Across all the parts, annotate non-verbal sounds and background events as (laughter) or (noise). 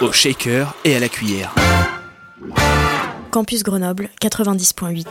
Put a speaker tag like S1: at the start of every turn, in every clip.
S1: Au shaker et à la cuillère.
S2: Campus Grenoble 90.8.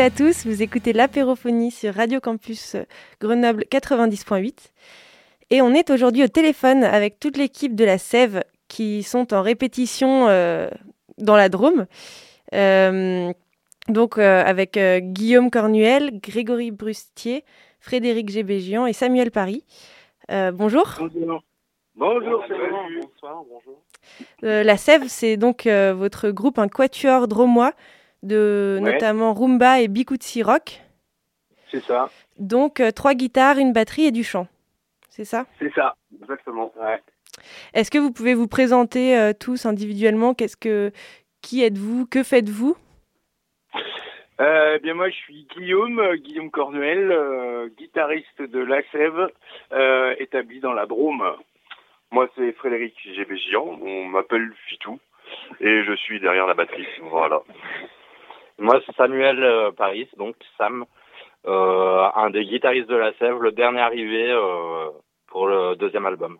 S3: et à tous, vous écoutez l'apérophonie sur Radio Campus Grenoble 90.8 et on est aujourd'hui au téléphone avec toute l'équipe de la Sève qui sont en répétition euh, dans la Drôme. Euh, donc euh, avec euh, Guillaume Cornuel, Grégory Brustier, Frédéric Gébégian et Samuel Paris. Euh, bonjour.
S4: Bonjour. Bonjour. Bonsoir, bonjour.
S3: Euh, la Sève, c'est donc euh, votre groupe, un quatuor dromois de
S4: Ouais.
S3: notamment rumba et bikutsi rock.
S4: C'est ça,
S3: Donc euh, trois guitares, une batterie et du chant. C'est ça?
S4: C'est ça, exactement. Ouais.
S3: Est-ce que vous pouvez vous présenter euh, tous individuellement? Qu'est-ce que, qui êtes-vous? Que faites-vous?
S4: Euh, bien moi je suis Guillaume, Guillaume Cornuel, guitariste de La Sève, établi dans la Drôme.
S5: Moi, c'est Frédéric Gébégian. On m'appelle Fitou. Et je suis derrière la batterie. Voilà.
S6: Moi, c'est Samuel euh, Paris, donc Sam, euh, un des guitaristes de la Sève, le dernier arrivé euh, pour le deuxième album.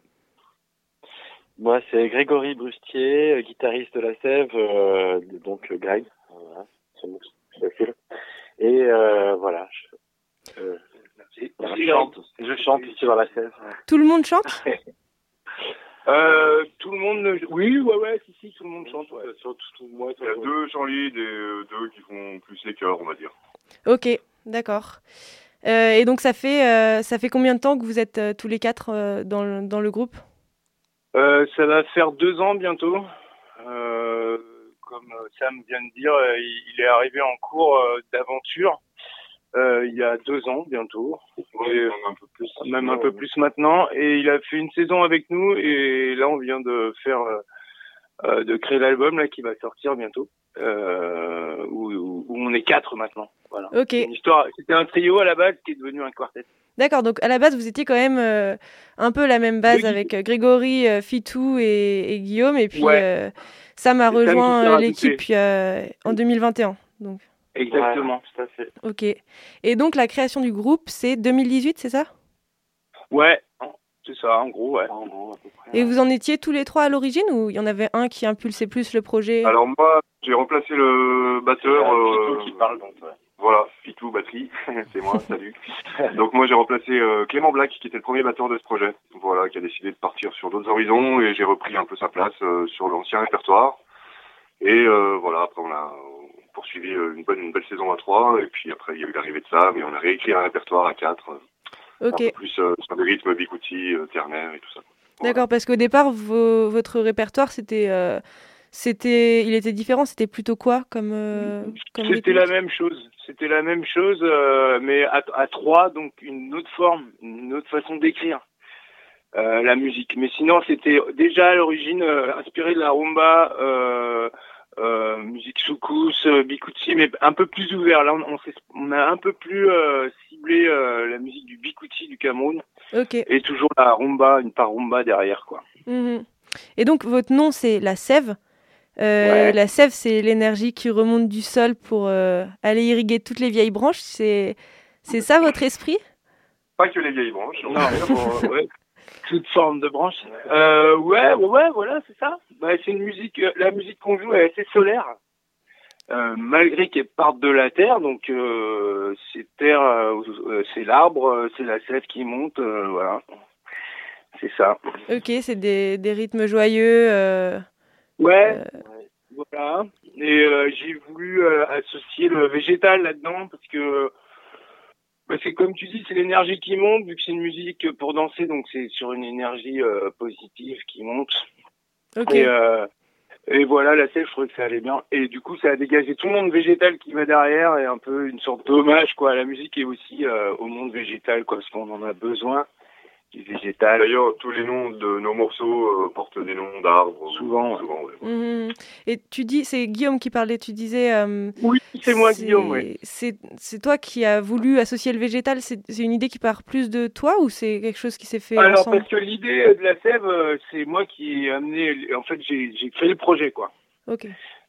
S7: Moi, c'est Grégory Brustier, guitariste de la Sève, euh, donc euh, Greg. Voilà, c'est bon, c'est facile. Et euh, voilà, je, euh, je chante, je chante ici dans la Sève.
S3: Tout le monde chante? (laughs)
S4: Euh, tout le monde, oui, ouais, ouais, si, si, tout le monde chante. Ouais.
S7: Moi,
S5: Il y a deux chants lead et euh, deux qui font plus les chœurs, on va dire.
S3: Ok, d'accord. Euh, et donc ça fait, euh, ça fait combien de temps que vous êtes euh, tous les quatre euh, dans, le, dans le groupe?
S4: Euh, ça va faire deux ans bientôt. Euh, comme Sam vient de dire, il il est arrivé en cours d'aventure euh, il y a deux ans bientôt.
S5: Ouais,
S4: Et-
S5: même un peu plus.
S4: même un peu plus maintenant. Et il a fait une saison avec nous et là on vient de faire, euh, de créer l'album là qui va sortir bientôt, euh, où, où- où on est quatre maintenant. Voilà.
S3: Ok,
S4: Une histoire. C'était un trio à la base qui est devenu un quartet.
S3: d'accord. Donc à la base, vous étiez quand même euh, un peu la même base
S4: Oui.
S3: avec Grégory, euh, Fitou et, et Guillaume. Et puis
S4: Ouais.
S3: euh, Sam a rejoint l'équipe euh, en 2021. Donc,
S4: Exactement.
S7: Voilà, tout à fait.
S3: ok. Et donc la création du groupe, c'est 2018, c'est ça?
S4: Ouais. C'est ça, en gros, ouais.
S7: En gros, à peu près.
S3: Et vous en étiez tous les trois à l'origine ou il y en avait un qui impulsait plus le projet?
S5: Alors moi, j'ai remplacé le batteur. Euh,
S7: Pitou qui parle, donc, ouais.
S5: Voilà, Pitou, batterie, (laughs) c'est moi, salut. (laughs) Donc moi j'ai remplacé euh, Clément Black qui était le premier batteur de ce projet, voilà, qui a décidé de partir sur d'autres horizons et j'ai repris un peu sa place euh, sur l'ancien répertoire. Et euh, voilà, après on a poursuivi une bonne une belle saison à trois et puis après il y a eu l'arrivée de Sam et on a réécrit un répertoire à quatre, euh,
S3: Ok.
S5: un peu plus euh, sur des rythmes euh, ternaire et tout ça. Voilà.
S3: D'accord, parce qu'au départ, vos- votre répertoire, c'était, euh, c'était, il était différent. C'était plutôt quoi comme, euh, comme
S4: C'était la même chose. C'était la même chose, euh, mais à, à trois, donc une autre forme, une autre façon d'écrire euh, la musique. Mais sinon, c'était déjà à l'origine inspiré de la rumba, musique soukous, bikuti, mais un peu plus ouvert. Là, on, on, s'est- on a un peu plus ciblé la musique du Cameroun et toujours la rumba, une part rumba derrière, quoi.
S3: Mhm. Et donc, votre nom, c'est la sève. Euh,
S4: Ouais.
S3: La sève, c'est l'énergie qui remonte du sol pour euh, aller irriguer toutes les vieilles branches. C'est, c'est ça votre esprit?
S5: Pas que les vieilles branches.
S4: Non, bon, ouais. Toute forme de branche. Euh, ouais, ouais, voilà, c'est ça. Bah, c'est une musique, la musique qu'on joue est assez solaire, euh, malgré qu'elle parte de la terre. Donc, euh, c'est terre, euh, c'est l'arbre, c'est la sève qui monte, voilà. C'est ça.
S3: Ok, c'est des, des rythmes joyeux.
S4: Ouais, voilà. Et j'ai voulu associer le végétal là-dedans parce que bah, c'est comme tu dis, c'est l'énergie qui monte vu que c'est une musique pour danser, donc c'est sur une énergie positive qui monte.
S3: Ok.
S4: Et, et voilà, la sève, je trouvais que ça allait bien. Et du coup, ça a dégagé tout le monde végétal qui va derrière et un peu une sorte d'hommage quoi à la musique et aussi euh, au monde végétal quoi, parce qu'on en a besoin du végétal.
S5: D'ailleurs, tous les noms de nos morceaux euh, portent des noms d'arbres.
S4: Souvent, ouais.
S5: souvent ouais.
S3: Mhm. Et tu dis, c'est Guillaume qui parlait, tu disais. euh,
S4: Oui, c'est moi, Guillaume. Ouais.
S3: C'est, c'est toi qui as voulu associer le végétal. C'est, c'est une idée qui part plus de toi ou c'est quelque chose qui s'est fait
S4: Alors
S3: ensemble
S4: parce que l'idée de la sève, euh, c'est moi qui ai amené. En fait, j'ai j'ai créé le projet quoi.
S3: Ok.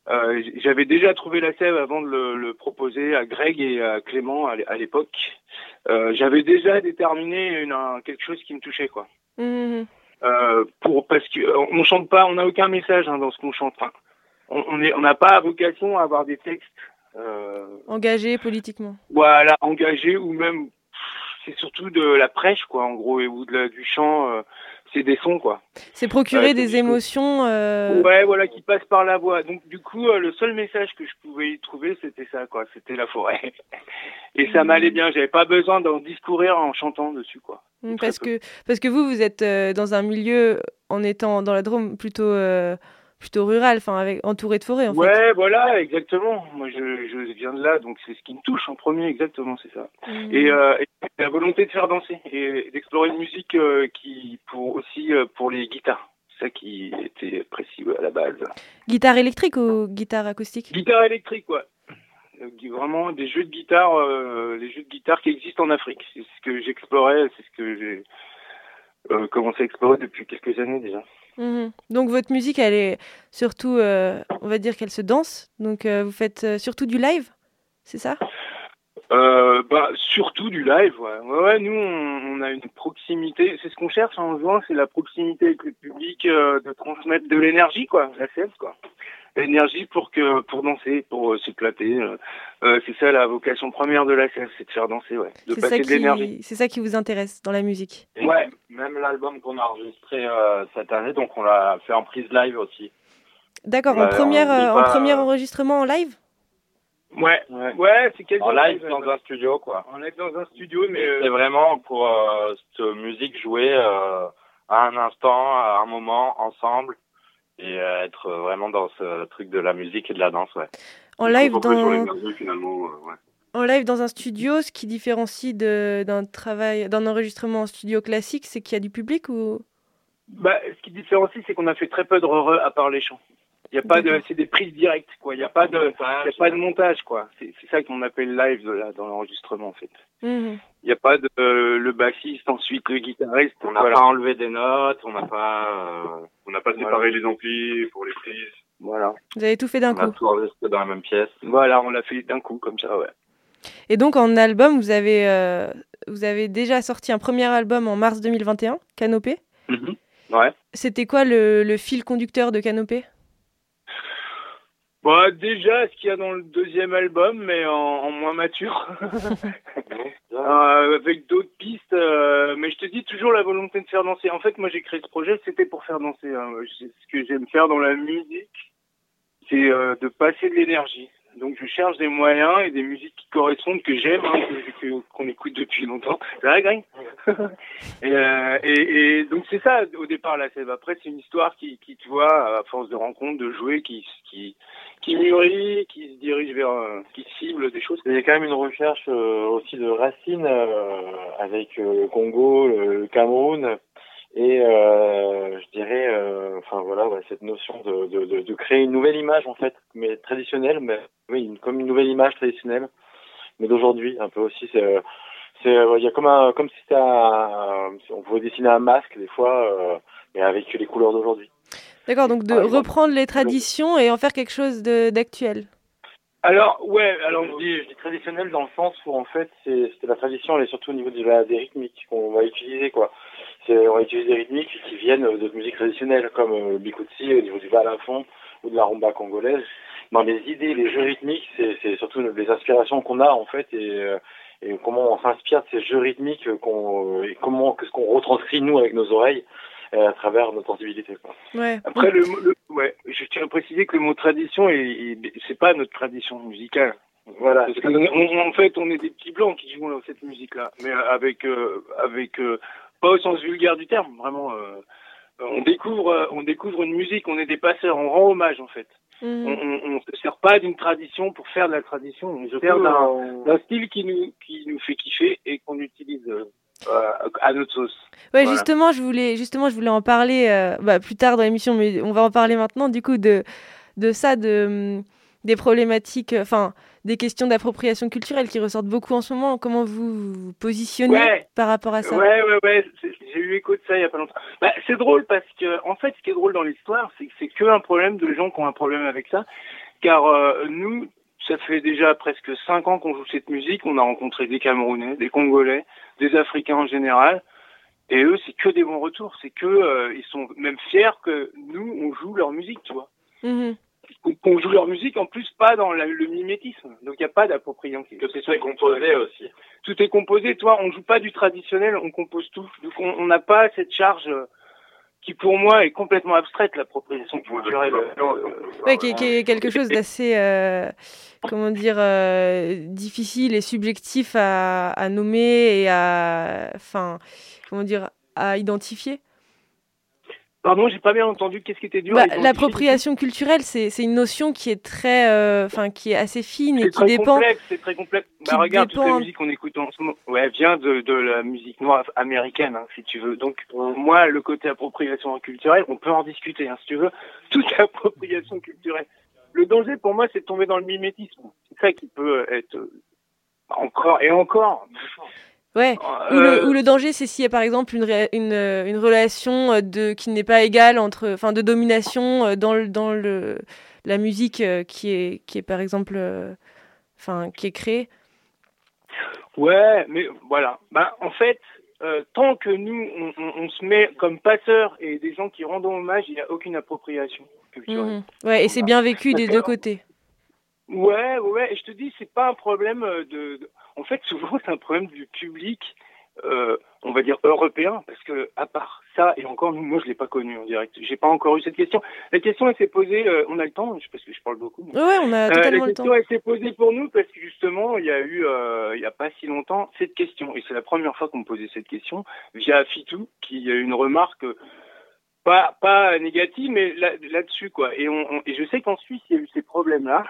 S4: Euh, J'avais déjà trouvé la sève avant de le, le proposer à Greg et à Clément à l'é- à l'époque. Euh, J'avais déjà déterminé une, un- quelque chose qui me touchait quoi.
S3: Mhm.
S4: Euh, pour parce que on chante pas, on n'a aucun message hein, dans ce qu'on chante. Enfin, on on est- on n'a pas vocation à avoir des textes. Euh,
S3: Engagé politiquement.
S4: voilà, engagés ou même c'est surtout de la prêche quoi en gros et ou de la, du chant. euh, c'est des sons quoi.
S3: C'est procurer des émotions. euh,
S4: Ouais, voilà, qui passe par la voix. Donc du coup, euh, le seul message que je pouvais y trouver, c'était ça, quoi. C'était la forêt. (laughs) Et ça m'allait bien. J'avais pas besoin d'en discourir en chantant dessus, quoi.
S3: Mm, Parce que, parce que vous, vous êtes dans un milieu, en étant dans la Drôme, plutôt, plutôt rural, enfin, avec, entouré de forêts, en fait.
S4: Ouais, voilà, exactement. Moi, je, je viens de là, donc c'est ce qui me touche en premier, exactement, c'est ça.
S3: Mm.
S4: Et, euh, et la volonté de faire danser et d'explorer une musique euh, qui, pour aussi euh, pour les guitares. ça qui était précis à la base.
S3: Guitare électrique ou guitare acoustique?
S4: Guitare électrique, ouais. Vraiment des jeux de guitare, les jeux de guitare qui existent en Afrique. C'est ce que j'explorais, c'est ce que j'ai commencé à explorer depuis quelques années déjà.
S3: Mhm. Donc votre musique, elle est surtout, euh, on va dire qu'elle se danse. Donc euh, vous faites euh, surtout du live, c'est ça?
S4: Euh, bah, surtout du live, ouais. Ouais, ouais, nous, on, on a une proximité. C'est ce qu'on cherche en jouant, c'est la proximité avec le public, euh, de transmettre de l'énergie, quoi. La scène, quoi. L'énergie pour que, pour danser, pour euh, s'éclater. euh. Euh, c'est ça la vocation première de la scène, c'est de faire danser, ouais. De passer de l'énergie.
S3: c'est ça qui vous intéresse dans la musique?
S8: Et
S4: Ouais.
S8: Même l'album qu'on a enregistré euh, cette année, donc on l'a fait en prise live aussi.
S3: D'accord, en, première, en premier enregistrement en live?
S4: Ouais.
S8: Ouais.
S4: Ouais, c'est quel
S8: En live dans un studio, quoi.
S4: On est dans un studio, mais
S8: C'est
S4: euh,
S8: vraiment pour euh, cette musique jouée euh, à un instant, à un moment, ensemble, et euh, être vraiment dans ce truc de la musique et de la danse, ouais.
S3: En live, dans...
S5: l'énergie, finalement, ouais.
S3: en live dans un studio, ce qui différencie d'un travail, d'un enregistrement en studio classique, c'est qu'il y a du public ou?
S4: Bah, ce qui différencie, c'est qu'on a fait très peu de re à part les chants. Il y a pas de, c'est des prises directes, quoi. Il y a pas de, il y a pas de montage, quoi. C'est c'est ça qu'on appelle live là, dans l'enregistrement, en fait.
S3: Mhm.
S4: Il n'y a pas de euh, le bassiste, ensuite le guitariste.
S8: On n'a
S4: voilà.
S8: pas enlevé des notes, on n'a pas... euh,
S5: On n'a pas séparé
S4: Voilà.
S5: les amplis pour les prises.
S4: Voilà.
S3: Vous avez tout fait d'un
S8: on a
S3: coup.
S8: tout enregistré dans la même pièce.
S4: Voilà, on l'a fait d'un coup, comme ça, ouais.
S3: Et donc en album, vous avez, euh, vous avez déjà sorti un premier album en mars 2021, Canopée.
S4: Ouais.
S3: C'était quoi le, le fil conducteur de Canopée?
S4: Bah, déjà, ce qu'il y a dans le deuxième album, mais en, en moins mature. (laughs) Euh, avec d'autres pistes, euh, mais je te dis toujours la volonté de faire danser. En fait, moi j'ai créé ce projet, c'était pour faire danser. hein. Ce que j'aime faire dans la musique, c'est euh, de passer de l'énergie. Donc je cherche des moyens et des musiques qui correspondent, que j'aime, hein, qu'on écoute depuis longtemps. C'est vrai, Greg? Et, euh, et, et donc c'est ça au départ la sève. Après c'est une histoire qui, qui tu vois, à force de rencontres, de jouer, qui, qui, qui mûrit, qui se dirige vers, euh, qui cible des choses.
S8: Il y a quand même une recherche euh, aussi de racines euh, avec euh, le Congo, le Cameroun et euh, je dirais, euh, enfin voilà, ouais, cette notion de, de, de, de créer une nouvelle image en fait, mais traditionnelle, mais oui, une- comme une nouvelle image traditionnelle, mais d'aujourd'hui un peu aussi. C'est, euh, c'est, il y a comme un, comme si c'était on pouvait dessiner un masque des fois, euh, mais avec les couleurs d'aujourd'hui.
S3: D'accord, donc de reprendre les traditions et en faire quelque chose de- d'actuel.
S4: Alors ouais, alors
S8: je dis, je dis traditionnel dans le sens où en fait c'est c'était la tradition elle est surtout au niveau de la, des rythmiques qu'on va utiliser quoi. On va utiliser des rythmiques qui viennent de musique traditionnelle comme euh, le bikutsi au niveau du balafon ou de la rumba congolaise. Dans les idées, les jeux rythmiques, c'est surtout les inspirations qu'on a en fait et, euh, et comment on s'inspire de ces jeux rythmiques qu'on et comment qu'est-ce qu'on retranscrit nous avec nos oreilles euh, à travers notre sensibilité quoi.
S3: Ouais.
S4: Après, le, le- ouais, je tiens à préciser que le mot tradition, est, est- c'est pas notre tradition musicale.
S8: Voilà.
S4: Parce qu'en on- en fait, on est des petits blancs qui jouent dans cette musique-là, mais avec, euh, avec euh, pas au sens vulgaire du terme, vraiment. euh, on découvre, euh, on découvre une musique, on est des passeurs, on rend hommage en fait.
S3: Mhm.
S4: On, on se sert pas d'une tradition pour faire de la tradition, on se sert d'un, style qui nous, qui nous fait kiffer et qu'on utilise euh, euh, à notre sauce.
S3: Ouais,
S4: Voilà.
S3: justement, je voulais, justement, je voulais en parler euh, bah, plus tard dans l'émission, mais on va en parler maintenant, du coup, de, de ça, de, hum, des problématiques, euh, enfin, des questions d'appropriation culturelle qui ressortent beaucoup en ce moment. Comment vous vous positionnez
S4: Ouais.
S3: par rapport à ça?
S4: Ouais, ouais, ouais. J'ai eu écho de ça il y a pas longtemps. Bah, c'est drôle parce que, en fait, ce qui est drôle dans l'histoire, c'est que c'est que un problème de gens qui ont un problème avec ça. Car euh, nous, ça fait déjà presque cinq ans qu'on joue cette musique. On a rencontré des Camerounais, des Congolais, des Africains en général. Et eux, c'est que des bons retours. C'est que euh, ils sont même fiers que nous, on joue leur musique, tu vois.
S3: Mhm.
S4: Qu'on- joue leur musique, en plus pas dans la- le mimétisme. Donc il n'y a pas d'appropriation.
S8: Que c'est soit composé aussi.
S4: tout est composé. Toi, on joue pas du traditionnel, on compose tout. Donc on n'a pas cette charge euh, qui, pour moi, est complètement abstraite, l'appropriation culturelle.
S3: Ouais, qui, est- qui est quelque chose d'assez, euh, comment dire, euh, difficile et subjectif à, à nommer et à, enfin, comment dire, à identifier.
S4: Pardon, j'ai pas bien entendu. Qu'est-ce qui était dur
S3: Bah, L'appropriation culturelle, c'est une notion qui est très, euh, enfin, qui est assez fine et
S4: C'est
S3: qui
S4: très
S3: dépend.
S4: complexe, c'est très complexe. Bah regarde, toute la musique qu'on écoute en ce moment, ouais, vient de, de la musique noire américaine, hein, si tu veux. Donc euh, moi, le côté appropriation culturelle, on peut en discuter, hein, si tu veux. (laughs) Toute appropriation culturelle. Le danger pour moi, c'est de tomber dans le mimétisme. C'est ça qui peut être euh, encore et encore.
S3: Ouais. Ou,
S4: Euh,
S3: le, ou le danger, c'est s'il y a par exemple une, euh, une relation euh, de, qui n'est pas égale entre, enfin, de domination dans, le, dans le, la musique qui est, qui est par exemple, enfin, qui est créée.
S4: Ouais, mais voilà. Bah, en fait, euh, tant que nous, on, on- on se met comme passeurs et des gens qui rendent hommage, il n'y a aucune appropriation culturelle.
S3: Mhm. Ouais, et c'est bien vécu des deux côtés.
S4: Ouais, ouais, je te dis, c'est pas un problème euh, de, de- En fait, (laughs) souvent, c'est un problème du public, euh, on va dire européen, parce que à part ça, et encore, nous, moi, je l'ai pas connu en direct. J'ai pas encore eu cette question. La question, elle s'est posée. euh, on a le temps, parce que je parle beaucoup. mais-
S3: Ouais, on a totalement
S4: la
S3: le temps.
S4: question elle s'est posée pour nous parce que justement il y a eu il y a pas si longtemps cette question et c'est la première fois qu'on me posait cette question via Fitou qui a eu une remarque pas pas négative mais là- là-dessus quoi et on, on- et je sais qu'en Suisse il y a eu ces problèmes là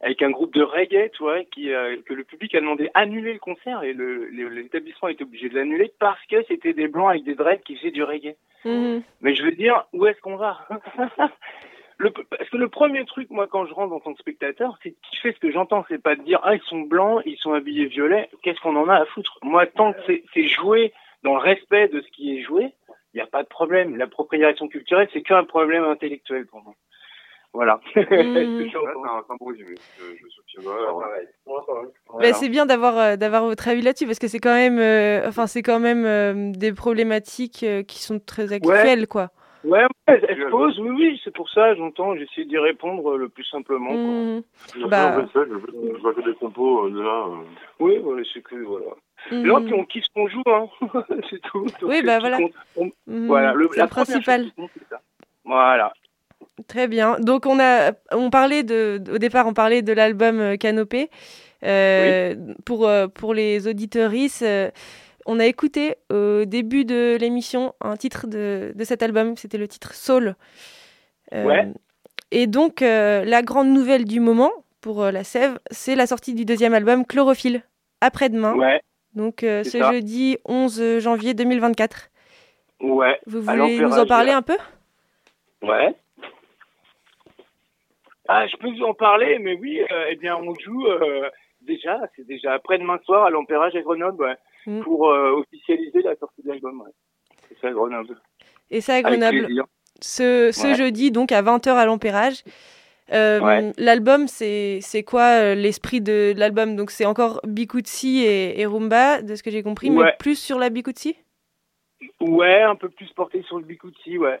S4: avec un groupe de reggae tu vois qui euh, que le public a demandé annuler le concert et le le- l'établissement a été obligé de l'annuler parce que c'était des blancs avec des dreads qui faisaient du reggae
S3: Mhm.
S4: mais je veux dire, où est-ce qu'on va? (laughs) Le, Parce que le premier truc, moi, quand je rentre en tant que spectateur, c'est de kiffer ce que j'entends. C'est pas de dire, ah, ils sont blancs, ils sont habillés violet, qu'est-ce qu'on en a à foutre? Moi, tant que c'est- c'est joué dans le respect de ce qui est joué, il n'y a pas de problème. L'appropriation culturelle, c'est qu'un problème intellectuel pour moi. Voilà. (laughs)
S5: C'est un, c'est un bon résumé. Je, je soutiens.
S3: Bah, c'est bien d'avoir euh, d'avoir votre avis là-dessus parce que c'est quand même, euh, enfin, c'est quand même euh, des problématiques euh, qui sont très actuelles, quoi.
S4: Ouais, ouais, elle, elle se pose, oui, oui, c'est pour ça, j'entends, j'essaie d'y répondre le plus simplement. quoi.
S5: Je
S3: Bah-
S5: je je vois que des compos euh, de là. euh.
S4: Oui, voilà, c'est que, voilà.
S3: Mhm.
S4: Là, puis on kiffe ce qu'on joue, hein. (laughs) c'est tout. Donc,
S3: Oui, bah, voilà.
S4: on-
S3: Mhm.
S4: Voilà, le, la
S3: le
S4: première
S3: principal.
S4: chose qui compte, c'est ça. Voilà.
S3: Très bien. Donc on a, on parlait de, au départ, on parlait de l'album euh, Canopée. Euh, Pour euh, pour les auditeuristes, on a écouté au début de l'émission un titre de, de cet album. C'était le titre Soul. Euh,
S4: Ouais.
S3: Et donc euh, la grande nouvelle du moment pour la Sève, c'est la sortie du deuxième album Chlorophylle après-demain.
S4: Ouais,
S3: Donc ce
S4: ça.
S3: jeudi 11 janvier 2024.
S4: ouais.
S3: Vous voulez nous en parler un peu?
S4: Ouais. Ah, je peux vous en parler, mais oui, euh, eh bien, on joue euh, déjà, c'est déjà après-demain soir à l'Empérage à Grenoble, ouais,
S3: Mm.
S4: pour euh, officialiser la sortie de l'album. Ouais. C'est ça, Grenoble.
S3: Et ça à Grenoble. ce, ce
S4: Ouais.
S3: jeudi, donc à 20h à l'Empérage. L'album, c'est quoi l'esprit de l'album? Donc c'est encore Bikutsi et, et Rumba, de ce que j'ai compris, mais plus sur la Bikutsi?
S4: Ouais, un peu plus porté sur le bikutsi, ouais.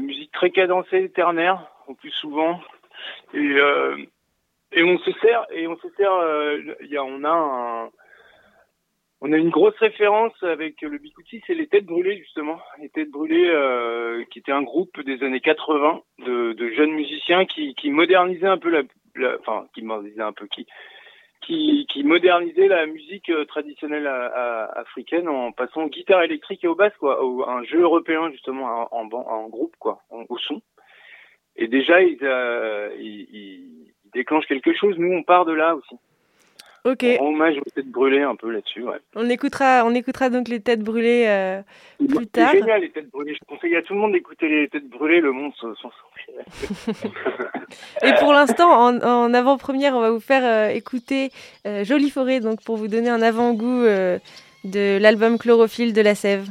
S4: Musique très cadencée, ternaire, plus souvent. Et, euh, et on se sert, et on se sert, euh, il y a, on a un, on a une grosse référence avec le bikutsi, c'est les Têtes Brûlées, justement. Les Têtes Brûlées, euh, qui était un groupe des années 80 de, de jeunes musiciens qui, qui modernisaient un peu la, enfin, qui modernisaient un peu, qui, qui, modernisait la musique traditionnelle africaine en passant aux guitares électriques et au basse, quoi, au, un jeu européen justement en, en, groupe, quoi, au son. Et déjà, ils, euh, ils, ils- ils déclenchent quelque chose. Nous, on part de là aussi.
S3: Ok,
S4: On hommage aux têtes brûlées un peu là-dessus. Ouais.
S3: on écoutera, on écoutera donc les têtes brûlées euh, plus
S4: C'est
S3: tard.
S4: génial les têtes brûlées. Je conseille à tout le monde d'écouter les têtes brûlées. Le monde s'en (laughs)
S3: Et pour l'instant, en, en avant-première, on va vous faire euh, écouter euh, Jolie Forêt, donc pour vous donner un avant-goût de l'album Chlorophylle de la Sève.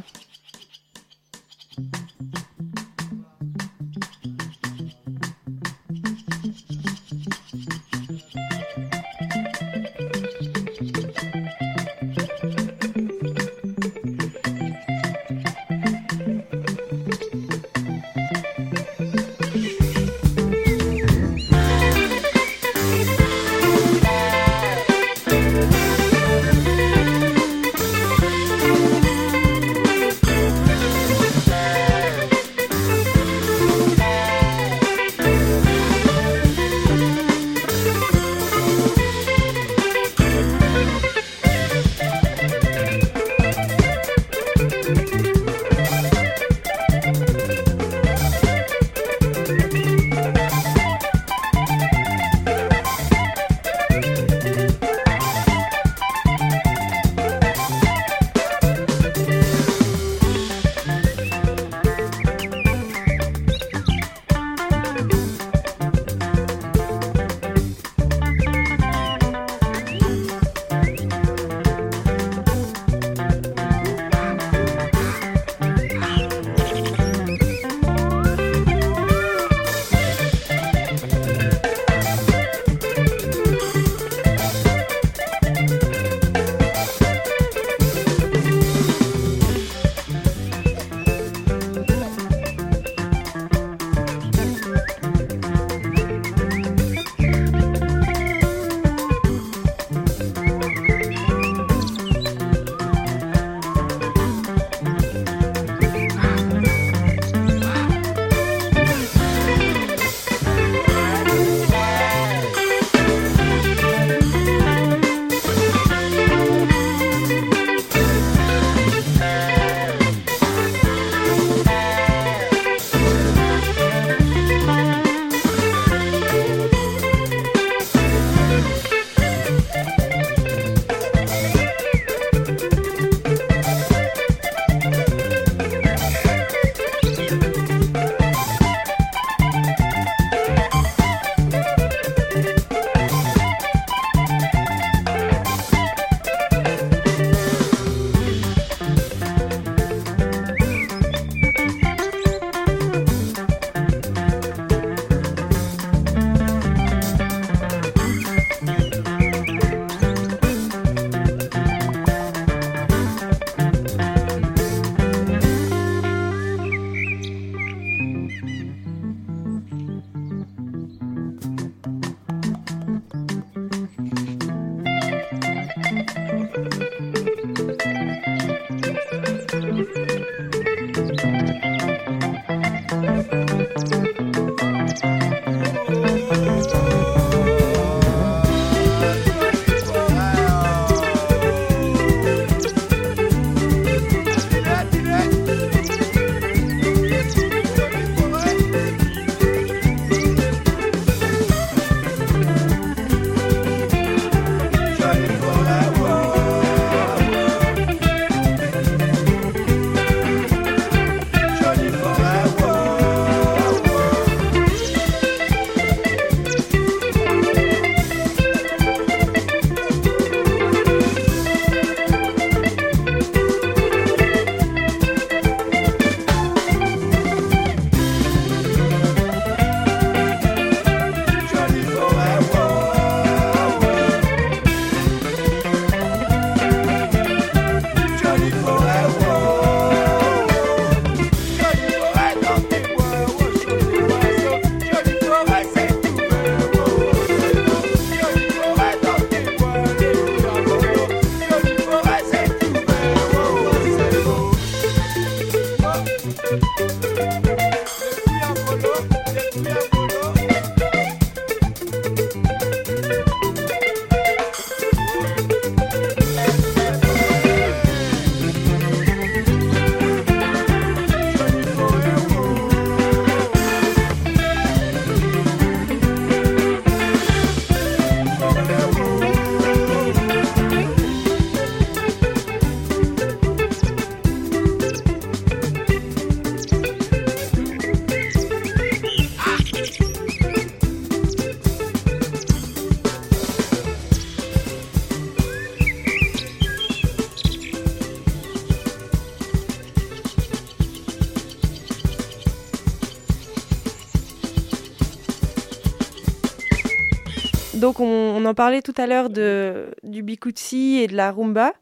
S3: Donc on, en parlait tout à l'heure du bikutsi et de la rumba.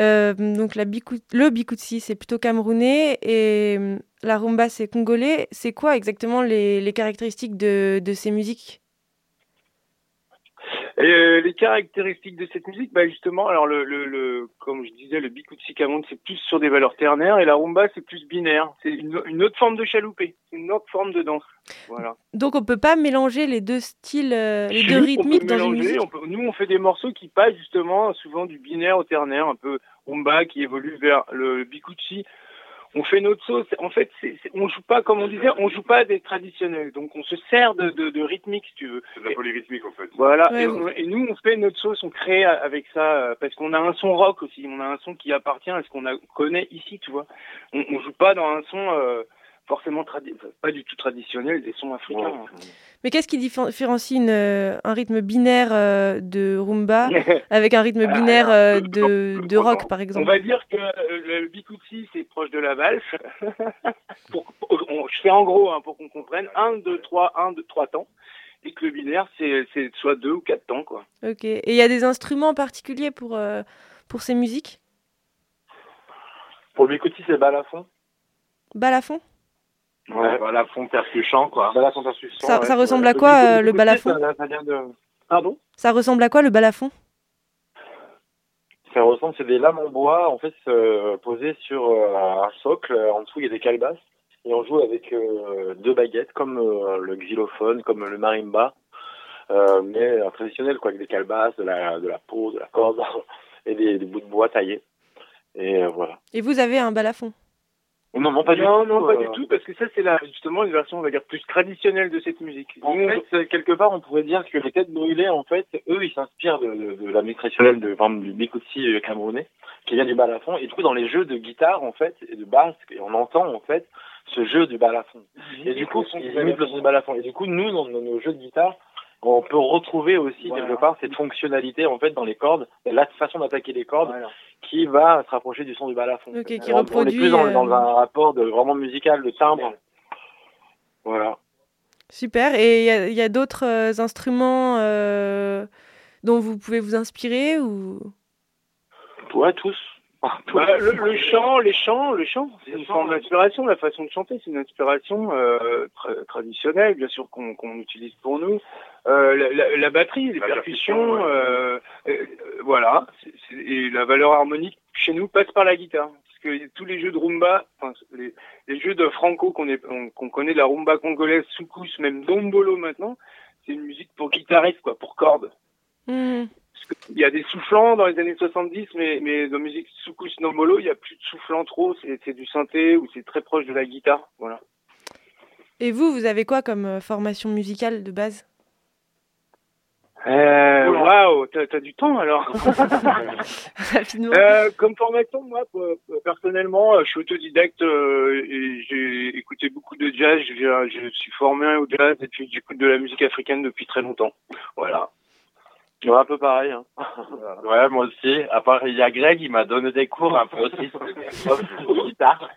S3: Euh, donc le bikutsi c'est plutôt camerounais et euh, la rumba c'est congolais. C'est quoi exactement les, caractéristiques de ces musiques?
S4: Et euh, les caractéristiques de cette musique, bah justement, alors le, le, le comme je disais, le bikutsi Cameroun, c'est plus sur des valeurs ternaires et la rumba c'est plus binaire. C'est une, une autre forme de chaloupé, une autre forme de danse. Voilà.
S3: Donc on peut pas mélanger les deux styles, euh, les deux rythmiques dans une
S4: mélanger,
S3: musique
S4: on peut- nous, on fait des morceaux qui passent justement souvent du binaire au ternaire, un peu rumba qui évolue vers le, bikutsi. On fait notre sauce. En fait, c'est, c'est- on joue pas, comme on disait, on joue pas des traditionnels. Donc, on se sert de, de, de rythmique, si tu veux.
S5: C'est de la polyrythmique en fait.
S4: Voilà.
S3: Ouais,
S4: et,
S3: ouais.
S4: on- et nous, on fait notre sauce, on crée avec ça, euh, parce qu'on a un son rock aussi. On a un son qui appartient à ce qu'on a- connaît ici, tu vois. On, on joue pas dans un son euh, forcément pas du tout traditionnel, des sons africains.
S3: Mais qu'est-ce qui diffé- différencie une, euh, un rythme binaire euh, de rumba (laughs) avec un rythme binaire euh, de, de rock par
S4: On
S3: exemple
S4: va dire que euh, le bikutsi, c'est proche de la valse. (laughs) pour, pour- on- je fais en gros hein, pour qu'on comprenne. 1, 2, 3, 1, 2, 3 temps. Et que le binaire, c'est c'est soit 2 ou 4 temps. Quoi.
S3: Ok. Et il y a des instruments particuliers pour, euh, pour ces musiques?
S9: Pour le bikutsi, c'est balafon.
S3: Balafon
S9: Ouais, balafon percuchant, quoi. Balafon percuchant.
S3: Ça-
S9: ouais.
S3: ça ressemble à quoi, euh, le balafon
S9: ça- ça vient de- Pardon?
S3: Ça ressemble à quoi le balafon?
S9: Ça ressemble, c'est des lames en bois, en fait, euh, posées sur euh, un socle. En dessous, il y a des calebasses. Et on joue avec euh, deux baguettes, comme euh, le xylophone, comme le marimba, euh, mais euh, traditionnel, quoi, avec des calebasses, de la, de la peau, de la corde (laughs) et des, des bouts de bois taillés. Et euh, voilà.
S3: Et vous avez un balafon?
S9: Non, non, pas du
S4: non,
S9: tout.
S4: non, pas
S9: euh,
S4: du tout, parce que ça, c'est la, justement une version, on va dire, plus traditionnelle de cette musique.
S9: En
S4: Nous,
S9: fait, euh, quelque part, on pourrait dire que les têtes brûlées, en fait, eux, ils s'inspirent de, de, de la musique traditionnelle de, par exemple, du bikutsi euh, camerounais, qui vient du balafon. Et du coup, dans les jeux de guitare, en fait, et de basse, et on entend, en fait, ce jeu du balafon. Et du coup, ils imitent le son du balafon. Et du coup, nous, dans nos jeux de guitare, on peut retrouver aussi,
S4: Voilà.
S9: quelque part, cette fonctionnalité, en fait, dans les cordes, la façon d'attaquer les cordes,
S4: Voilà.
S9: qui va se rapprocher du son du balafon.
S3: Ok, qui
S9: on, on est
S3: reproduit,
S9: plus dans,
S3: euh,
S9: dans un rapport de, vraiment musical, de timbre. Voilà.
S3: Super. Et il y a, il y a d'autres euh, instruments euh, dont vous pouvez vous inspirer ou?
S9: Ouais, tous.
S4: Bah, le, le chant, les chants, le chant, c'est une forme d'inspiration. La façon de chanter, c'est une inspiration euh, tra- traditionnelle, bien sûr, qu'on utilise pour nous. Euh, la, la- la batterie, les
S5: La percussion,
S4: percussions,
S5: ouais.
S4: euh, euh, voilà. Et la valeur harmonique chez nous passe par la guitare. Parce que tous les jeux de rumba, enfin, les, les jeux de franco qu'on connaît, la rumba congolaise, soukous, même dombolo maintenant, c'est une musique pour guitariste, quoi, pour cordes.
S3: Mhm.
S4: Il y a des soufflants dans les années 70, mais, mais dans la musique soukous nombolo, il n'y a plus de soufflants trop, c'est du synthé ou c'est très proche de la guitare. Voilà.
S3: Et vous, vous avez quoi comme euh, formation musicale de base?
S4: Euh, Waouh, t'as t'as du temps alors. (laughs) (laughs) Euh, Comme formation, moi, personnellement, je suis autodidacte euh, et j'ai écouté beaucoup de jazz. Je, je suis formé au jazz et puis j'écoute de la musique africaine depuis très longtemps. Voilà.
S9: Ouais, un peu pareil. Hein. (laughs) Ouais, moi aussi. À part, il y a Greg, il m'a donné des cours un peu aussi guitare.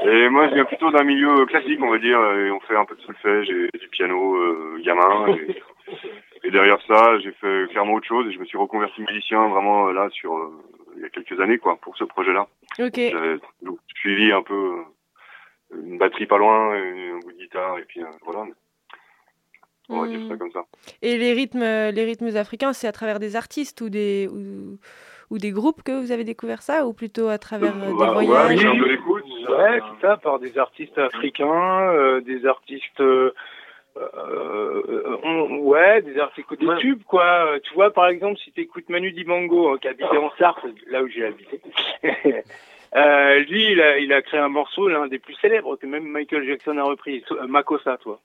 S5: Et moi, je viens plutôt d'un milieu classique, on va dire. Et on fait un peu de solfège et du piano euh, gamin. Et, et derrière ça, j'ai fait clairement autre chose et je me suis reconverti musicien vraiment euh, là sur euh, il y a quelques années quoi pour ce projet-là.
S3: Ok.
S5: J'avais donc suivi un peu euh, une batterie pas loin, un bout de guitare et puis euh, voilà. On va dire ça comme ça.
S3: Et les rythmes, euh, les rythmes africains, c'est à travers des artistes ou des ou, ou des groupes que vous avez découvert ça, ou plutôt à travers euh, des
S5: Bah,
S3: voyages?
S5: ouais, un peu l'écoute.
S4: Ouais, ça, par des artistes africains, euh, des artistes. euh, euh, on- ouais, des artistes des tubes, quoi. Tu vois, par exemple, si tu écoutes Manu Dibango, hein, qui habitait en Sarthe, là où j'ai habité, (laughs) euh, lui, il a, il a créé un morceau, l'un des plus célèbres, que même Michael Jackson a repris, Makossa, toi.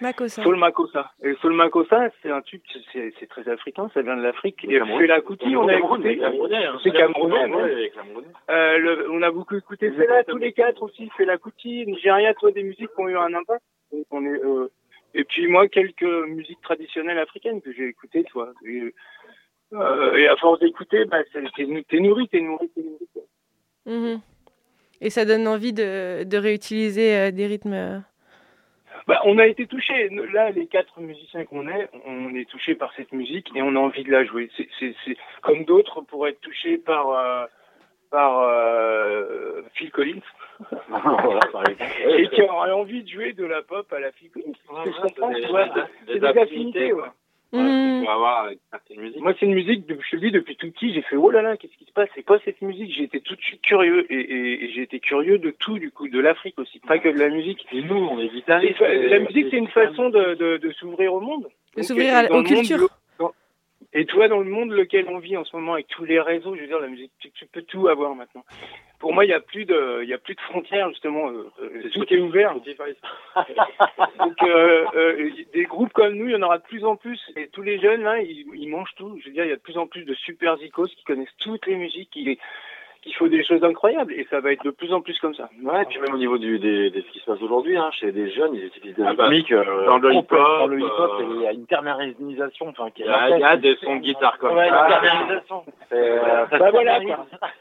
S3: Makossa.
S4: Soul Makossa. Et Soul Makossa, c'est un tube, c'est très africain, ça vient de l'Afrique. Et. Fela Kuti, on a écouté.
S9: Hein.
S4: C'est camerounais. Euh, on a beaucoup écouté Fela, tous les quatre aussi. Fela Kuti, Nigeria, toi, des musiques qui ont eu un impact. Donc, on est, euh, et puis moi, quelques musiques traditionnelles africaines que j'ai écoutées, toi. Et, euh, et à force d'écouter, bah, t'es nou- t'es nourri, t'es nourri, t'es nourri.
S3: Mhm. Et ça donne envie de, de réutiliser euh, des rythmes.
S4: Bah, on a été touchés. Là, les quatre musiciens qu'on est, on est touchés par cette musique et on a envie de la jouer. C'est, c'est, c'est comme d'autres pourraient être touchés par euh, par euh, Phil Collins.
S9: Voilà, par exemple.
S4: et qui auraient envie de jouer de la pop à la Phil Collins. C'est
S9: des- des des affinités,
S4: affinités, ouais.
S3: Mhm.
S9: Pour avoir avec certaines musiques.
S4: Moi, c'est une musique, je te le dis, depuis tout petit, j'ai fait, oh là là, qu'est-ce qui se passe? C'est quoi cette musique J'ai été tout de suite curieux, et, et- et j'ai été curieux de tout, du coup, de l'Afrique aussi, pas que de la musique.
S9: Et nous, on est
S4: Et
S9: guitaristes.
S4: fa- la musique, c'est une façon de, de, de s'ouvrir au monde.
S3: De s'ouvrir aux
S4: monde,
S3: cultures.
S4: dans- Et toi, dans le monde lequel on vit en ce moment, avec tous les réseaux, je veux dire, la musique, tu, tu peux tout avoir maintenant. Pour moi, il n'y a plus de, il y a plus de frontières justement. euh, euh, tout est ouvert. (laughs) Donc, euh, euh, des groupes comme nous, il y en aura de plus en plus. Et tous les jeunes là, ils, ils mangent tout. Je veux dire, il y a de plus en plus de super zikos qui connaissent toutes les musiques, qui, qui font des choses incroyables. Et ça va être de plus en plus comme ça.
S9: Ouais, et puis même au niveau du, des, des, ce qui se passe aujourd'hui, hein, chez des jeunes, ils utilisent des
S4: Ah bah,
S9: rythmiques, euh,
S4: dans le hip-hop,
S9: dans le hip-hop,
S4: euh,
S9: il y a une est
S4: il y a- il y a des
S9: sons de guitare
S4: comme
S9: ouais,
S4: ça.
S9: une. C'est, euh, ça
S4: Bah voilà,
S9: termine.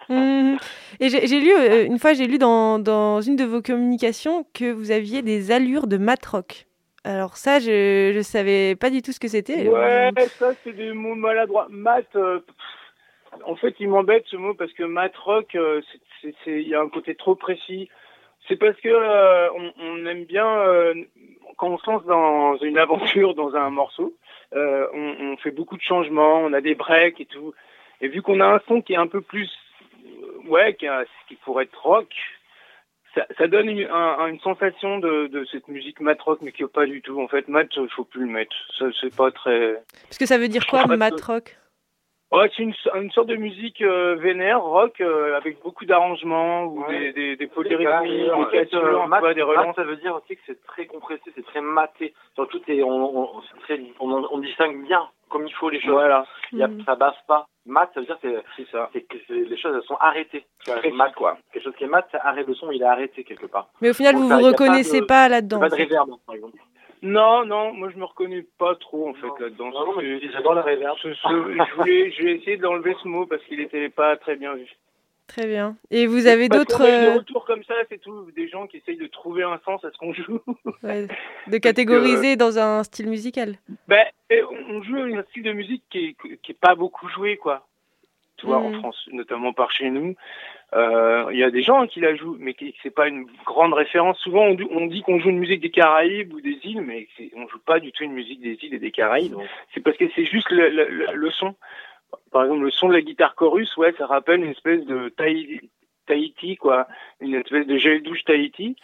S3: Mhm. Et j'ai lu, euh, une fois, j'ai lu dans, dans une de vos communications que vous aviez des allures de matrock. Alors ça, je ne savais pas du tout ce que c'était.
S4: Ouais, ça c'est des mots maladroits. Mat, euh, en fait, il m'embête ce mot parce que mat rock, euh, il y a un côté trop précis. C'est parce que euh, on, on aime bien euh, quand on se lance dans une aventure, dans un morceau, euh, on, on fait beaucoup de changements, on a des breaks et tout. Et vu qu'on a un son qui est un peu plus, ouais, qui, a- qui pourrait être rock, ça, ça donne une, un- une sensation de, de cette musique mat rock, mais qui est pas du tout. En fait, mat, il faut plus le mettre. Ça, c'est pas très.
S3: Parce que ça veut dire quoi,
S4: pas
S3: matrock
S4: Ouais, c'est une, une sorte de musique euh, vénère, rock, euh, avec beaucoup d'arrangements ou des, des, des polyrythmies, des cassures,
S9: euh, mat,
S4: des
S9: mat,
S4: relances.
S9: ça veut dire aussi que c'est très compressé, c'est très maté. Surtout, c'est- on, on, c'est très- on, on distingue bien comme il faut les choses.
S4: Voilà.
S9: Il y a,
S3: Mhm.
S9: Ça basse pas. Mat, ça veut dire que c'est,
S4: C'est ça.
S9: c'est que les choses elles sont arrêtées. Mat, quoi. Quelque chose qui est mat, ça arrête le son, il est arrêté quelque part.
S3: Mais au final,
S9: Donc,
S3: vous vous
S9: pas
S3: reconnaissez
S9: de-
S3: pas là-dedans.
S9: Pas de par exemple.
S4: Non, non, moi je me reconnais pas trop en fait là-dedans.
S9: Non, non, mais j'adore la
S4: ce- ce- je voulais, je vais essayer d'enlever ce mot parce qu'il était pas très bien vu.
S3: Très bien. Et vous avez d'autres
S4: des
S3: euh,
S4: retours comme ça, c'est tout, des gens qui essayent de trouver un sens à ce qu'on joue. (laughs)
S3: ouais, de catégoriser dans un style musical
S4: Ben, on joue un style de musique qui est, qui est pas beaucoup joué, quoi. Tu vois, en
S3: Mhm.
S4: France, notamment par chez nous. Euh, Il y a des gens qui la jouent, mais c'est pas une grande référence. Souvent, on, dit- on dit qu'on joue une musique des Caraïbes ou des îles, mais on joue pas du tout une musique des îles et des Caraïbes. C'est parce que c'est juste le, le- le- le son. Par exemple, le son de la guitare chorus, ouais, ça rappelle une espèce de Tahiti, Tahiti, quoi, une espèce de gel douche Tahiti.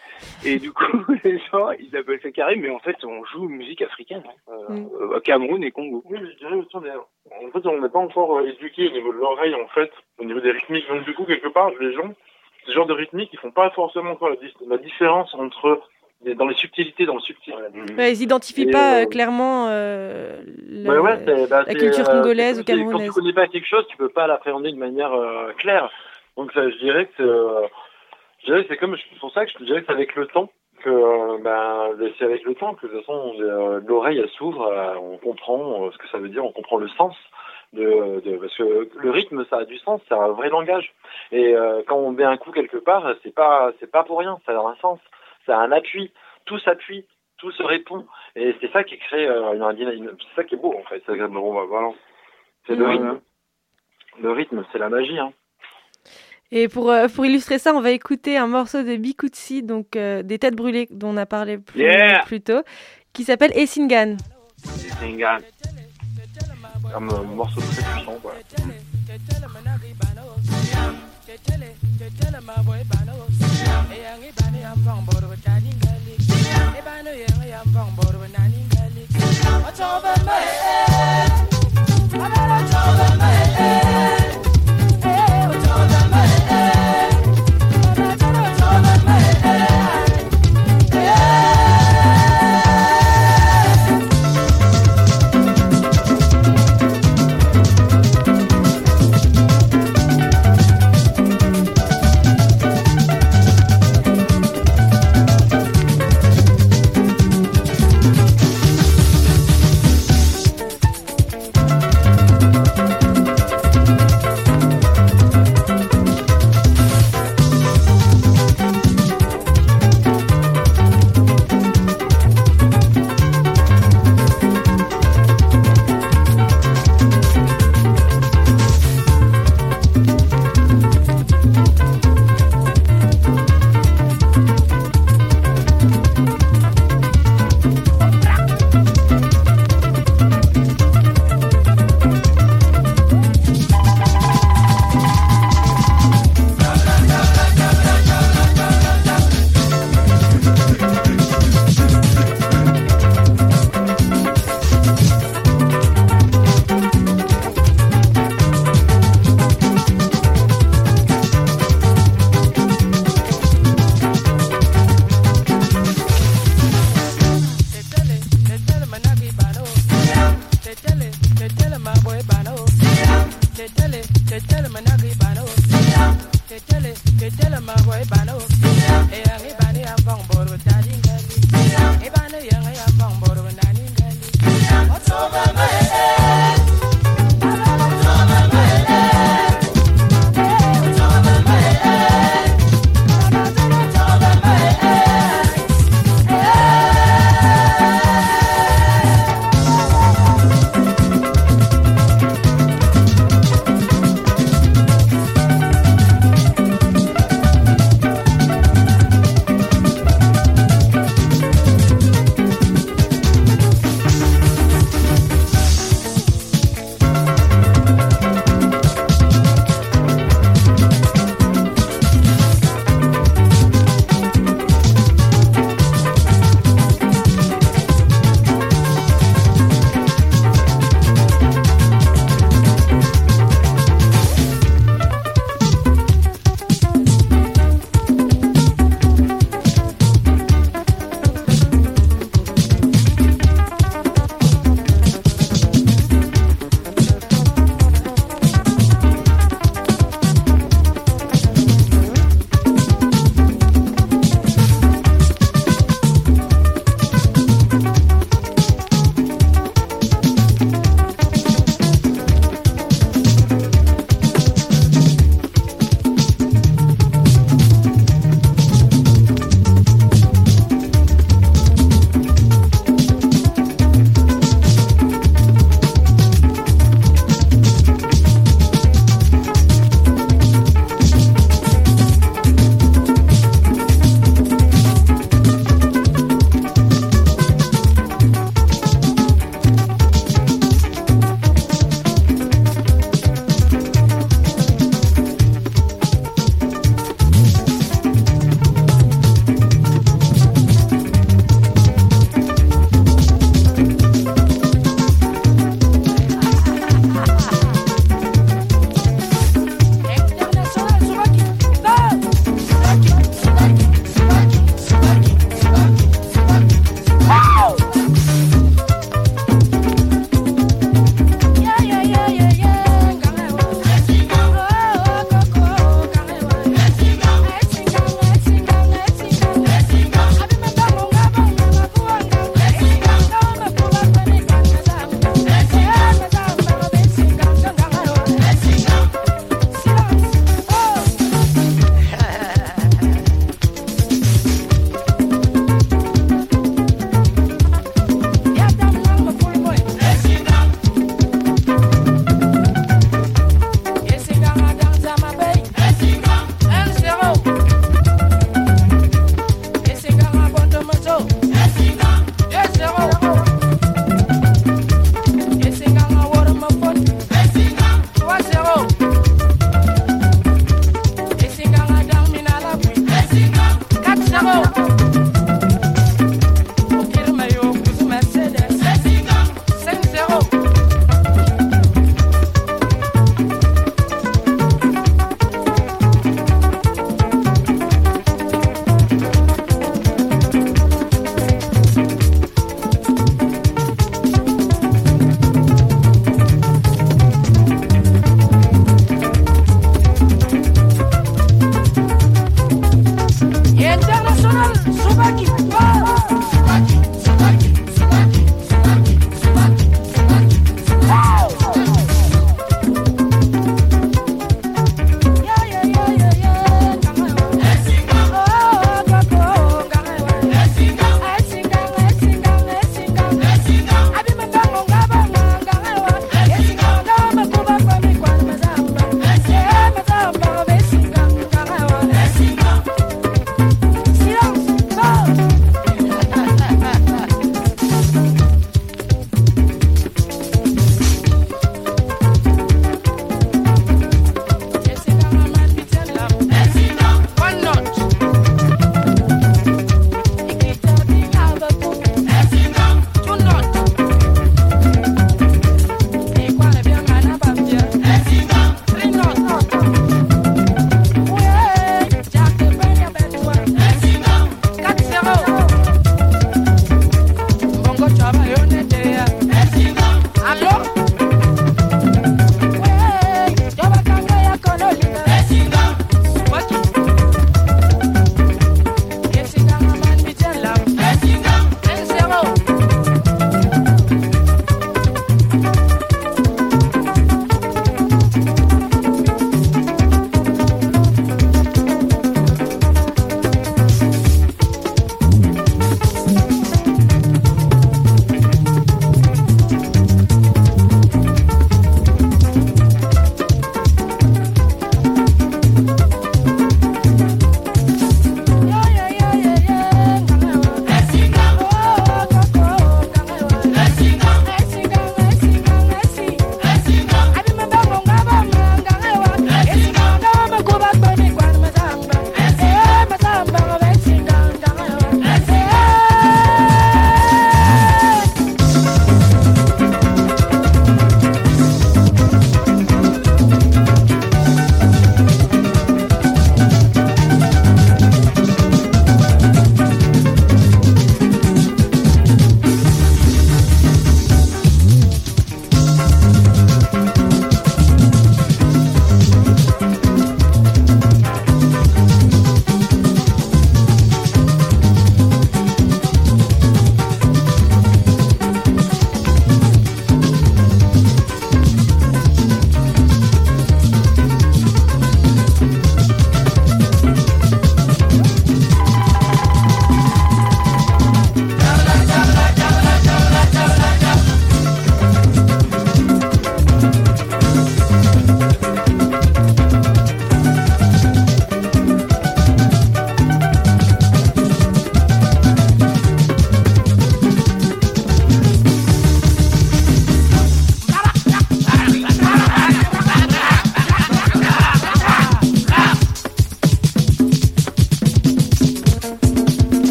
S4: Et du coup, (laughs) les gens, ils appellent ça Caraïbes, mais en fait, on joue musique africaine, hein, euh, Cameroun et Congo.
S10: Oui, je dirais aussi, en fait, on n'est pas encore euh, éduqué au niveau de l'oreille, en fait, au niveau des rythmiques. Donc, du coup, quelque part, les gens, ce genre de rythmiques, ils font pas forcément encore la, différence entre, dans les subtilités, dans le subtil.
S3: Ouais, Ils n'identifient pas
S10: euh,
S3: euh, clairement euh, le-
S9: Ouais, ouais, bah,
S3: la culture
S9: euh,
S3: congolaise ou
S9: si- Quand tu
S3: camerounaise.
S9: connais pas quelque chose, tu peux pas l'appréhender de manière euh, claire. Donc ça, je dirais que c'est, euh, je dirais que c'est comme, pour ça que je dirais que c'est avec le temps que, euh, ben, c'est avec le temps que de toute façon euh, l'oreille elle s'ouvre, euh, on comprend euh, ce que ça veut dire, on comprend le sens. De, de- parce que le rythme ça a du sens, c'est un vrai langage. Et euh, quand on met un coup quelque part, c'est pas c'est pas pour rien, ça a un sens, ça a un appui, tout s'appuie, tout se répond. Et c'est ça qui crée euh, une, une- c'est ça qui est beau en fait. C'est bah, voilà. Le rythme. Le rythme, c'est la magie. Hein.
S3: Et pour, euh, pour illustrer ça, on va écouter un morceau de Bikutsi, donc euh, des têtes brûlées dont on a parlé plus,
S9: Yeah
S3: plus tôt, qui s'appelle Essingan.
S9: Gamme. Un euh, morceau très puissant, quoi.
S3: De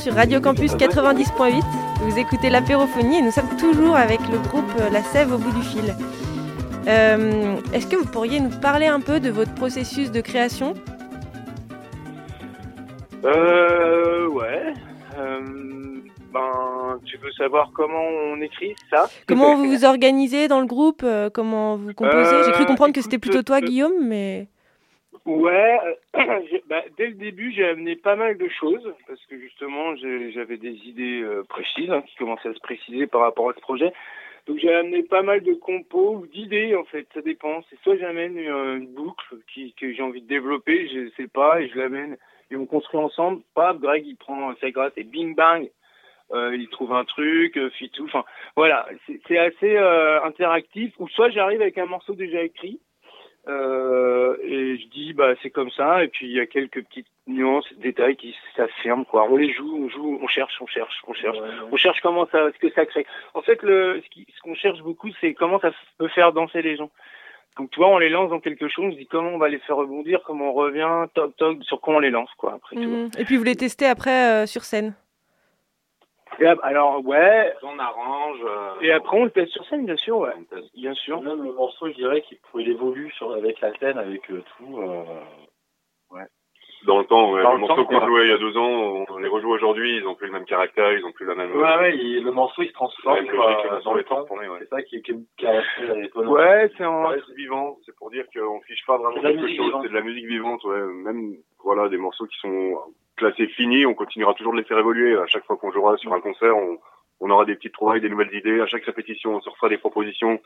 S3: sur Radio Campus 90.8, vous écoutez l'apérophonie et nous sommes toujours avec le groupe euh, La Sève au bout du fil. Euh, Est-ce que vous pourriez nous parler un peu de votre processus de création?
S4: Euh, ouais. Euh, ben, tu veux savoir comment on écrit ça?
S3: Comment (laughs) vous vous organisez dans le groupe? Comment vous composez? J'ai cru comprendre que c'était plutôt toi, Guillaume, mais...
S4: Ouais, euh, (clears throat) bah, dès le début, j'ai amené pas mal de choses parce que justement, j'avais des idées euh, précises hein, qui commençaient à se préciser par rapport à ce projet. Donc j'ai amené pas mal de compos ou d'idées en fait, ça dépend. C'est soit j'amène euh, une boucle qui, que j'ai envie de développer, je sais pas, et je l'amène et on construit ensemble. Paf, Greg il prend sa gratte et bing bang, euh, il trouve un truc, euh, Fitou. Enfin voilà, c'est assez euh, interactif. Ou soit j'arrive avec un morceau déjà écrit. Euh, et je dis bah c'est comme ça. Et puis il y a quelques petites nuances détails qui s'affirment quoi. On les joue on joue on cherche on cherche on cherche. On cherche comment ça ce que ça crée. En fait le ce qu'on cherche beaucoup c'est comment ça peut faire danser les gens. Donc tu vois on les lance dans quelque chose on se dit comment on va les faire rebondir comment on revient toc toc sur quoi on les lance quoi après vois.
S3: Mhm. Et puis vous les testez après euh, sur scène
S4: Et ap- alors ouais
S11: On arrange. euh,
S4: et après on le teste sur scène bien sûr ouais bien sûr
S9: Même le morceau, je dirais qu'il évolue sur, avec la scène, avec euh, tout. euh, ouais.
S5: Dans le temps, ouais.
S9: Dans
S5: les
S9: le
S5: morceaux
S9: temps,
S5: qu'on jouait il y a deux ans, on les rejoue aujourd'hui, ils ont plus le même caractère, ils ont plus la même.
S9: Ouais, ouais, il- le morceau il se transforme quoi,
S5: morceau
S9: dans le temps.
S5: ouais.
S9: C'est ça qui, est- qui, est- qui est assez étonnant.
S4: ouais c'est en
S5: reste vivant, c'est pour dire qu'on fiche pas vraiment
S9: C'est de la
S5: quelque
S9: musique
S5: chose,
S9: vivante.
S5: c'est de la musique vivante, ouais. Même, voilà, des morceaux qui sont classés finis, on continuera toujours de les faire évoluer. À chaque fois qu'on jouera sur un concert, on, on aura des petites trouvailles, des nouvelles idées. À chaque répétition, on se refera des propositions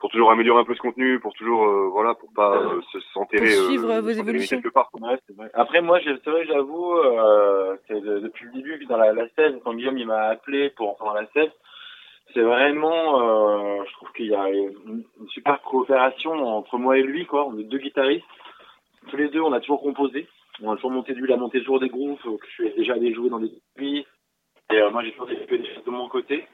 S5: pour toujours améliorer un peu ce contenu, pour toujours, euh, voilà, pour pas euh, se s'enterrer.
S3: Pour suivre,
S5: euh,
S3: vos évolutions.
S5: quelque part. quoi.
S9: Ouais, c'est vrai. Après, moi, c'est vrai, j'avoue, euh, c'est de- depuis le début, dans la, la scène, quand Guillaume il m'a appelé pour entrer dans la scène, c'est vraiment, euh, je trouve qu'il y a une, une super coopération entre moi et lui, quoi. On est deux guitaristes. Tous les deux, on a toujours composé. On a toujours monté, lui, il a monté toujours des groupes euh, que je suis déjà allé jouer dans des pays. Et euh, moi, j'ai toujours développé des choses de mon côté.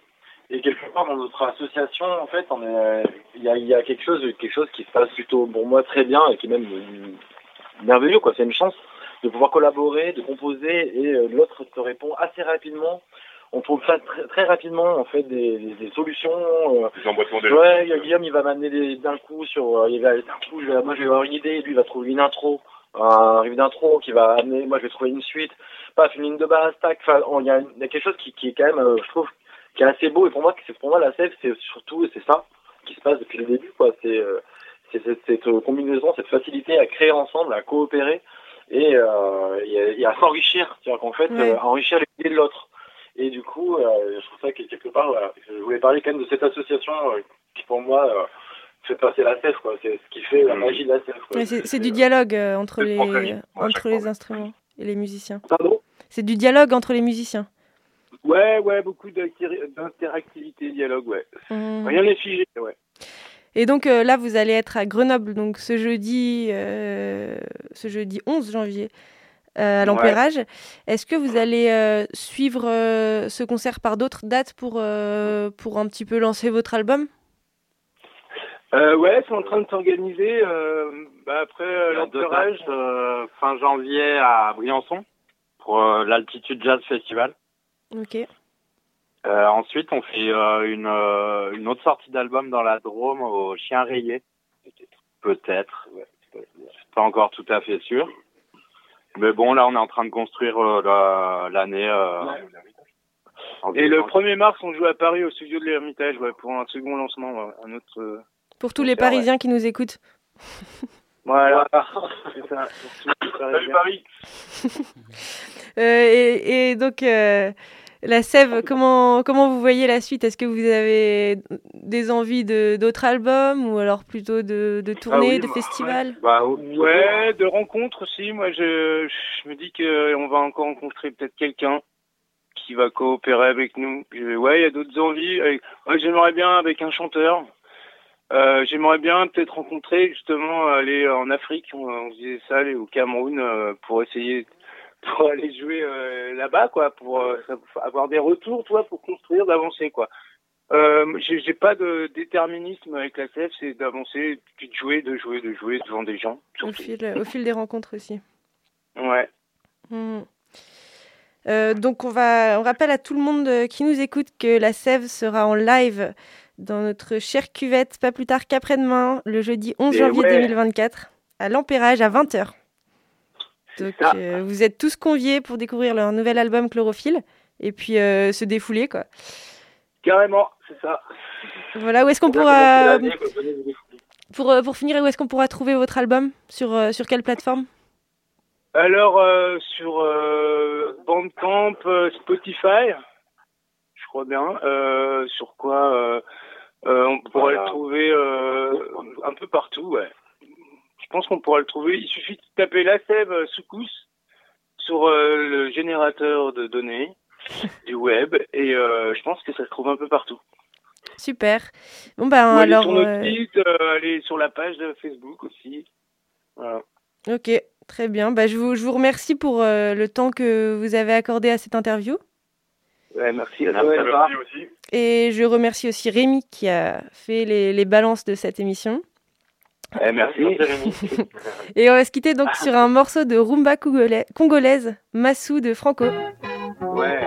S9: Et quelque part, dans notre association, en fait, on est, il y a, il y a quelque chose, quelque chose qui se passe plutôt, pour moi, très bien et qui est même euh, merveilleux, quoi. C'est une chance de pouvoir collaborer, de composer et euh, l'autre te répond assez rapidement. On trouve ça très, très rapidement, en fait, des, des, des solutions.
S5: Des emboîtements de
S9: Ouais, Guillaume, il va m'amener d'un coup sur. il va, d'un coup, je vais- moi, je vais avoir une idée, lui, il va trouver une intro, un riff d'intro qui va amener. Moi, je vais trouver une suite, paf, une ligne de base, tac. Enfin, il y, a y a quelque chose qui, qui est quand même, euh, je trouve, qui est assez beau. Et pour moi, c'est pour moi la sève, c'est surtout, c'est ça qui se passe depuis le début, quoi. C'est euh, cette, cette combinaison, cette facilité à créer ensemble, à coopérer et, euh, et, à- s'enrichir. C'est-à-dire qu'en fait,
S3: Ouais.
S9: euh, enrichir les idées de l'autre. Et du coup, euh, je trouve ça que quelque part, voilà, je voulais parler quand même de cette association euh, qui, pour moi, euh, fait passer la sève, quoi. C'est ce qui fait la magie de la sève.
S3: C'est c'est du dialogue euh, entre les,
S9: transféré, ouais,
S3: entre les instruments et les musiciens.
S4: Pardon?
S3: C'est du dialogue entre les musiciens.
S4: ouais ouais beaucoup d'inter- d'interactivité dialogue ouais
S3: Mhm.
S4: rien n'est figé ouais
S3: Et donc euh, là, vous allez être à Grenoble donc ce jeudi, euh, ce jeudi 11 janvier euh, à l'Empérage. Est-ce que vous allez euh, suivre euh, ce concert par d'autres dates pour, euh, pour un petit peu lancer votre album?
S4: Euh, ouais, c'est en train de s'organiser. Euh, bah après euh, l'entourage.
S6: euh, fin janvier à Briançon pour euh, l'Altitude Jazz Festival.
S3: Ok.
S6: Euh, ensuite, on fait euh, une, euh, une autre sortie d'album dans la Drôme au Chien Rayé. Peut-être. C'est pas encore tout à fait sûr. Mais bon, là, on est en train de construire euh, la- l'année. euh,
S4: Et le
S6: décembre.
S4: 1er mars, on joue à Paris au studio de l'Ermitage, ouais, pour un second lancement, ouais, un autre. euh,
S3: Pour tous les
S4: ouais.
S3: Parisiens qui nous écoutent. (laughs)
S4: Voilà. (laughs) C'est ça, Parisiens.
S5: Paris. (laughs)
S3: Euh, et, et donc, euh, la Sève, comment, comment vous voyez la suite? Est-ce que vous avez des envies de d'autres albums ou alors plutôt de, de tournées,
S4: oui,
S3: de
S4: bah,
S3: festivals?
S6: Bah,
S4: Ouais, de rencontres aussi. Moi, je, je me dis que on va encore rencontrer peut-être quelqu'un qui va coopérer avec nous. Je- ouais, il y a d'autres envies. Avec- ouais, J'aimerais bien avec un chanteur. Euh, J'aimerais bien peut-être rencontrer justement aller en Afrique. On, on se disait ça, aller au Cameroun euh, pour essayer (laughs) pour aller jouer euh, là-bas, quoi, pour euh, avoir des retours, toi, pour construire, d'avancer, quoi. Euh, j'ai pas de déterminisme avec la CF, c'est d'avancer, puis de jouer, de jouer, de jouer devant des gens.
S3: au fil, au fil des rencontres aussi
S4: Ouais.
S3: Euh, donc on va, on rappelle à tout le monde euh, qui nous écoute que la Sève sera en live dans notre chère cuvette pas plus tard qu'après-demain, le jeudi 11
S4: Et
S3: janvier
S4: ouais.
S3: 2024, à l'Empérage à 20h. Donc euh, vous êtes tous conviés pour découvrir leur nouvel album Chlorophylle et puis euh, se défouler quoi.
S4: Carrément, c'est ça.
S3: Voilà, où est-ce qu'on
S4: Pour
S3: pourra pour, euh, pour finir, où est-ce qu'on pourra trouver votre album? Sur, sur quelle plateforme?
S4: Alors, euh, sur Bandcamp, Spotify, je crois bien. Sur quoi On pourrait
S7: Voilà.
S4: le trouver euh, un peu partout, ouais. Je pense qu'on pourra le trouver. Il suffit de taper la sève euh, Soukous sur euh, le générateur de données (laughs) du web et euh, je pense que ça se trouve un peu partout.
S3: Super. Bon ben
S4: Ou aller
S3: alors
S4: sur notre
S3: euh,
S4: site, euh, aller sur la page de Facebook aussi. Voilà.
S3: Ok, très bien. Bah, je, vous, je vous remercie pour euh, le temps que vous avez accordé à cette interview.
S4: Ouais, merci à toi.
S10: Merci aussi.
S3: Et je remercie aussi Rémi qui a fait les, les balances de cette émission.
S4: Eh, merci. (laughs)
S3: Et on va se quitter donc sur un morceau de rumba congolais- congolaise, Massou de Franco.
S4: Ouais.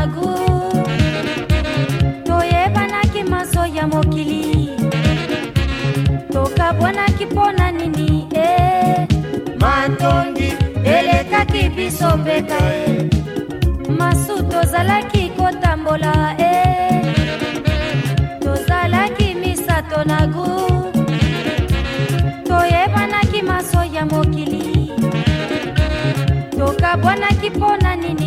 S11: Misato na gu toyebanaki maso ya mokili. Tokabwanaki mpo na nini e matongi elekaki biso mbeka e masu tozalaki kotambola e tozalaki misato na gu. Toyebanaki maso ya mokili. Tokabwanaki mpo na nini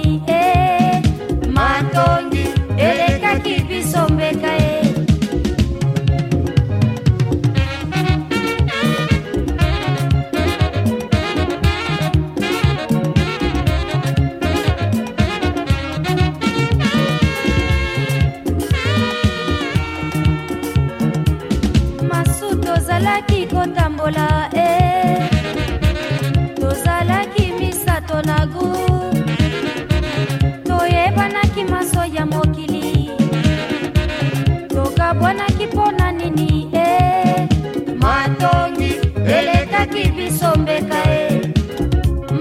S11: elekaki biso mbeka e.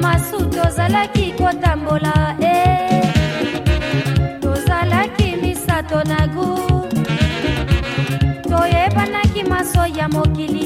S11: Masu tozalaki kotambola e. Tozalaki misato na gu. Toyebanaki maso ya mokili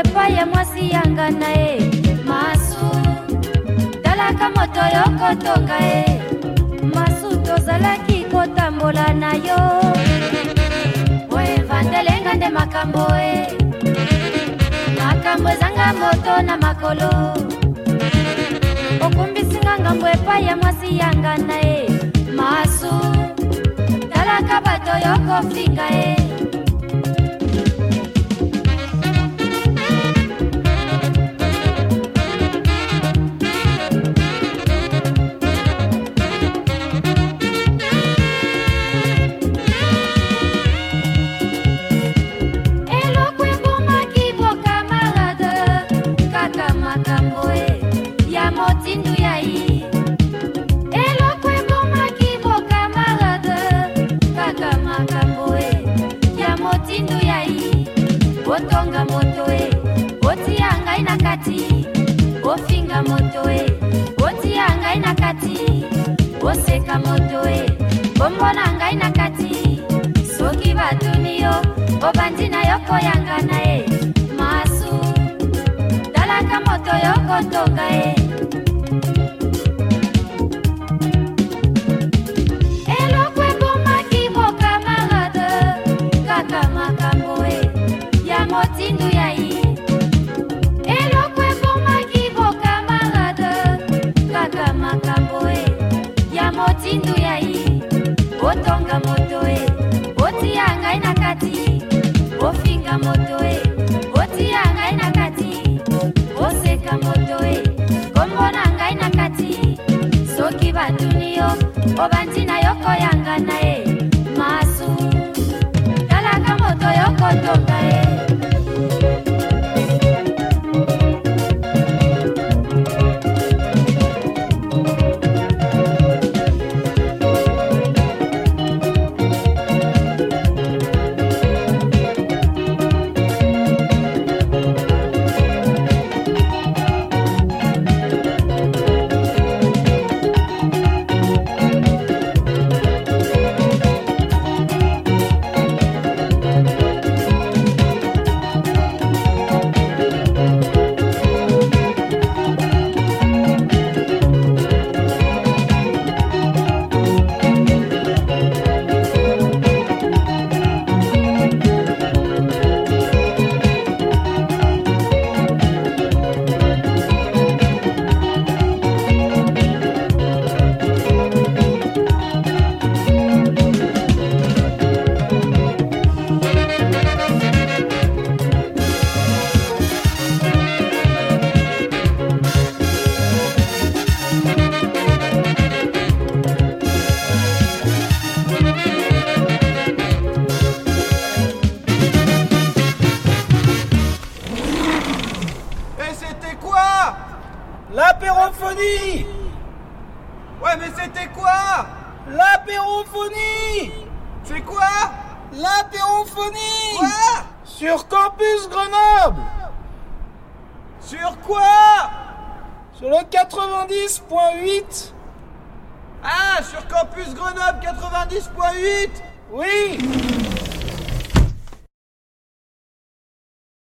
S11: epai ya mwasi yanga na ye masu. Talaka moto yo kotonga ye masu tozalaki kotambola na yo. Oevandelenga nde makambo e. Makambo ezanga moto na makolo. Okumbisinga ngambo epai ya mwasi yanga na ye masu. Talaka bato yo kofinga ye ofinga moto e otia ngai na kati. Oseka moto e bombona ngai na kati. Soki batuni yo obandi na yo koyanga na ye. Masu talaka moto yo kotonga ye moto e otia ngai na kati. Ofinga moto e otia ngai na kati. Oseka moto e kombona ngai na kati. Soki batuni yo obandi na yo koyanga na ye masu. Talaka moto yo kotonga ye